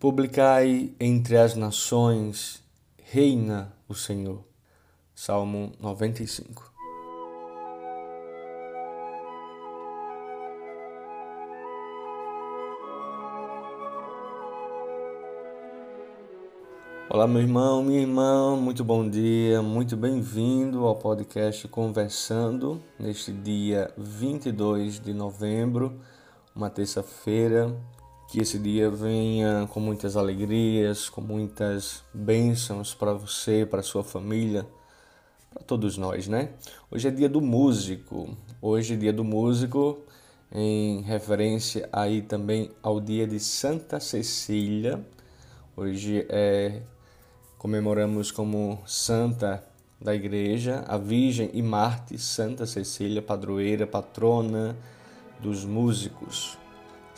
Publicai entre as nações, reina o Senhor. Salmo 95. Olá, meu irmão, minha irmã, muito bom dia, muito bem-vindo ao podcast Conversando, neste dia 22 de novembro, uma terça-feira, que esse dia venha com muitas alegrias, com muitas bênçãos para você, para sua família, para todos nós, né? Hoje é dia do músico. Hoje é dia do músico em referência aí também ao dia de Santa Cecília. Hoje é comemoramos como santa da igreja a Virgem e Marte Santa Cecília, padroeira, patrona dos músicos.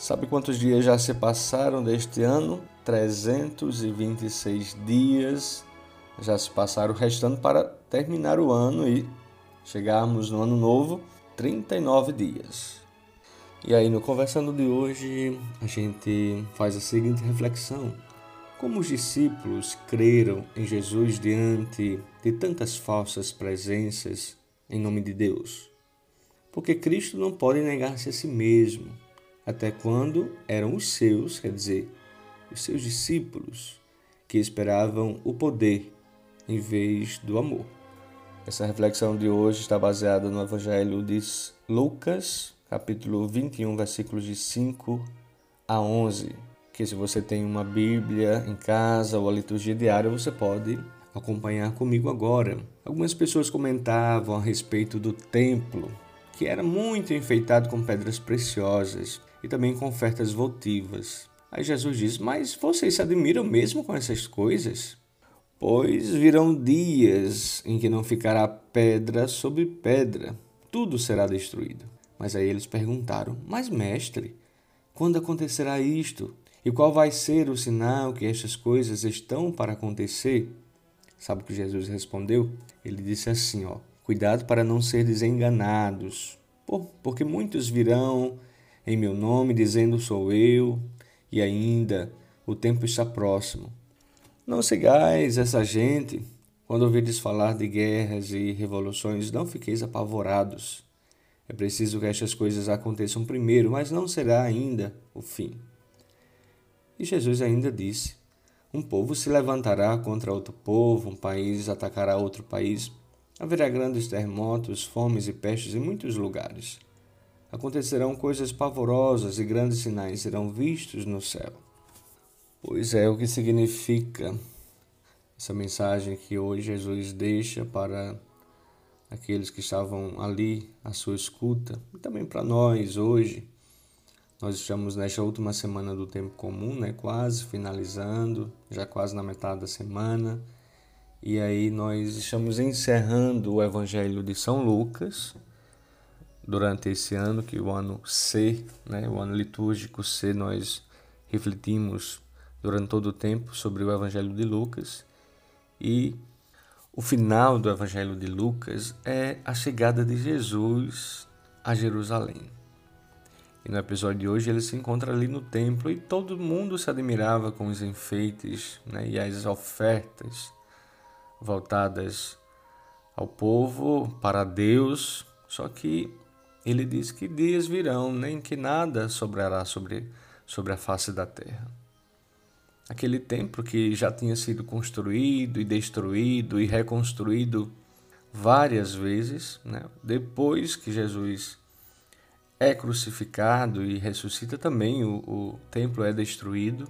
Sabe quantos dias já se passaram deste ano? 326 dias já se passaram, restando para terminar o ano e chegarmos no ano novo, 39 dias. E aí, no Conversando de hoje, a gente faz a seguinte reflexão: Como os discípulos creram em Jesus diante de tantas falsas presenças em nome de Deus? Porque Cristo não pode negar-se a si mesmo até quando eram os seus, quer dizer, os seus discípulos, que esperavam o poder em vez do amor. Essa reflexão de hoje está baseada no Evangelho de Lucas, capítulo 21, versículos de 5 a 11. Que se você tem uma Bíblia em casa ou a liturgia diária, você pode acompanhar comigo agora. Algumas pessoas comentavam a respeito do templo, que era muito enfeitado com pedras preciosas e também com ofertas votivas. Aí Jesus diz: Mas vocês se admiram mesmo com essas coisas? Pois virão dias em que não ficará pedra sobre pedra, tudo será destruído. Mas aí eles perguntaram: Mas, mestre, quando acontecerá isto? E qual vai ser o sinal que estas coisas estão para acontecer? Sabe o que Jesus respondeu? Ele disse assim: ó, Cuidado para não ser desenganados, porque muitos virão em meu nome, dizendo sou eu, e ainda o tempo está próximo. Não sigais essa gente. Quando ouvides falar de guerras e revoluções, não fiqueis apavorados. É preciso que estas coisas aconteçam primeiro, mas não será ainda o fim. E Jesus ainda disse: Um povo se levantará contra outro povo, um país atacará outro país. Haverá grandes terremotos, fomes e pestes em muitos lugares acontecerão coisas pavorosas e grandes sinais serão vistos no céu. Pois é o que significa essa mensagem que hoje Jesus deixa para aqueles que estavam ali à sua escuta e também para nós hoje. Nós estamos nesta última semana do tempo comum, né? quase finalizando, já quase na metade da semana. E aí nós estamos encerrando o Evangelho de São Lucas durante esse ano, que o ano C, né, o ano litúrgico C, nós refletimos durante todo o tempo sobre o Evangelho de Lucas e o final do Evangelho de Lucas é a chegada de Jesus a Jerusalém. E no episódio de hoje ele se encontra ali no templo e todo mundo se admirava com os enfeites né, e as ofertas voltadas ao povo, para Deus, só que ele diz que dias virão, nem que nada sobrará sobre, sobre a face da terra. Aquele templo que já tinha sido construído e destruído e reconstruído várias vezes, né? depois que Jesus é crucificado e ressuscita, também o, o templo é destruído.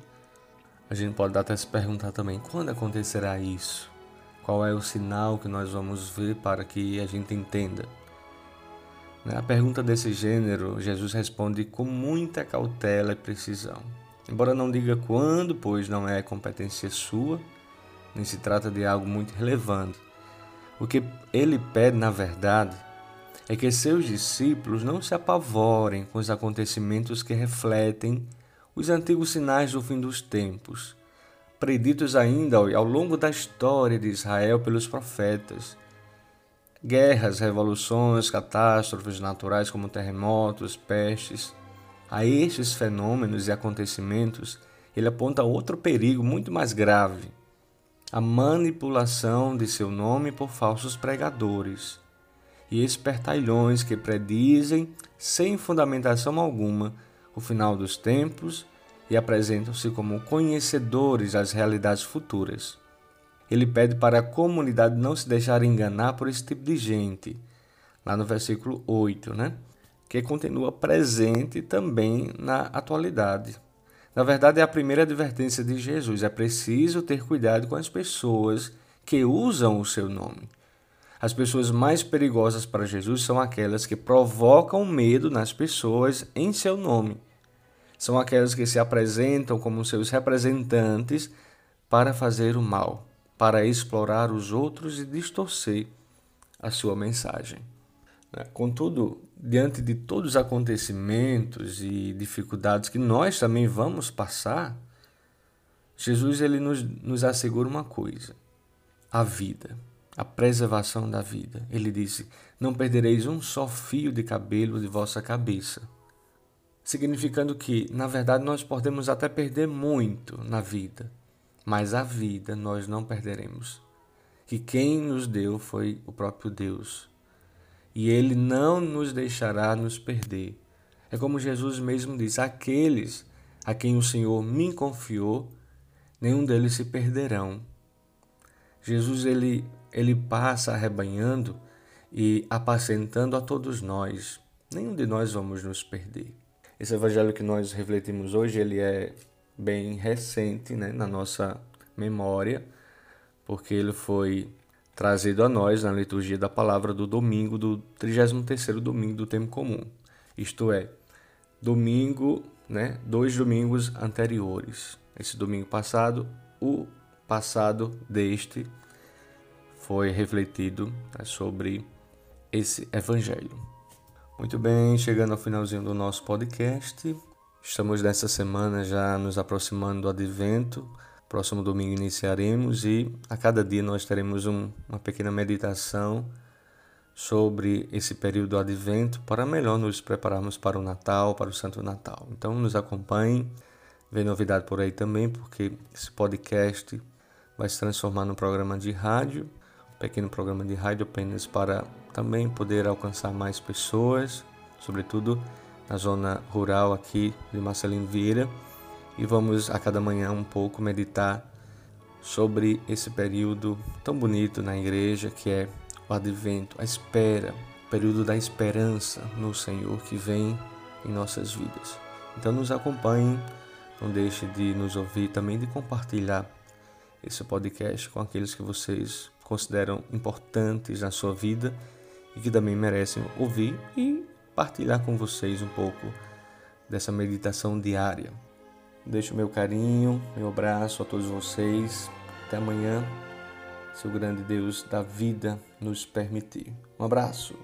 A gente pode até se perguntar também quando acontecerá isso? Qual é o sinal que nós vamos ver para que a gente entenda? A pergunta desse gênero, Jesus responde com muita cautela e precisão. Embora não diga quando, pois não é competência sua, nem se trata de algo muito relevante. O que ele pede, na verdade, é que seus discípulos não se apavorem com os acontecimentos que refletem os antigos sinais do fim dos tempos, preditos ainda ao longo da história de Israel pelos profetas guerras, revoluções, catástrofes naturais como terremotos, pestes. A estes fenômenos e acontecimentos ele aponta outro perigo muito mais grave: a manipulação de seu nome por falsos pregadores e espertalhões que predizem, sem fundamentação alguma, o final dos tempos e apresentam-se como conhecedores das realidades futuras. Ele pede para a comunidade não se deixar enganar por esse tipo de gente, lá no versículo 8, né? que continua presente também na atualidade. Na verdade, é a primeira advertência de Jesus. É preciso ter cuidado com as pessoas que usam o seu nome. As pessoas mais perigosas para Jesus são aquelas que provocam medo nas pessoas em seu nome. São aquelas que se apresentam como seus representantes para fazer o mal, para explorar os outros e distorcer a sua mensagem. Né? Contudo, diante de todos os acontecimentos e dificuldades que nós também vamos passar, Jesus ele nos, nos assegura uma coisa: a vida, a preservação da vida. Ele disse: Não perdereis um só fio de cabelo de vossa cabeça. Significando que, na verdade, nós podemos até perder muito na vida, mas a vida nós não perderemos. Que quem nos deu foi o próprio Deus e ele não nos deixará nos perder. É como Jesus mesmo diz: aqueles a quem o Senhor me confiou, nenhum deles se perderão. Jesus ele ele passa arrebanhando e apacentando a todos nós. Nenhum de nós vamos nos perder. Esse evangelho que nós refletimos hoje, ele é bem recente, né, na nossa memória, porque ele foi trazido a nós na liturgia da palavra do domingo do 33º domingo do tempo comum. Isto é, domingo, né, dois domingos anteriores. Esse domingo passado, o passado deste foi refletido né, sobre esse evangelho. Muito bem, chegando ao finalzinho do nosso podcast. Estamos nessa semana já nos aproximando do advento. Próximo domingo iniciaremos e a cada dia nós teremos um, uma pequena meditação sobre esse período do advento para melhor nos prepararmos para o Natal, para o Santo Natal. Então nos acompanhe, vem novidade por aí também, porque esse podcast vai se transformar num programa de rádio, um pequeno programa de rádio apenas para também poder alcançar mais pessoas, sobretudo na zona rural aqui de Marcelino Vieira e vamos a cada manhã um pouco meditar sobre esse período tão bonito na igreja que é o advento, a espera, o período da esperança no Senhor que vem em nossas vidas. Então nos acompanhem, não deixe de nos ouvir, também de compartilhar esse podcast com aqueles que vocês consideram importantes na sua vida e que também merecem ouvir e partilhar com vocês um pouco dessa meditação diária. Deixo meu carinho, meu abraço a todos vocês. Até amanhã, se o grande Deus da vida nos permitir. Um abraço.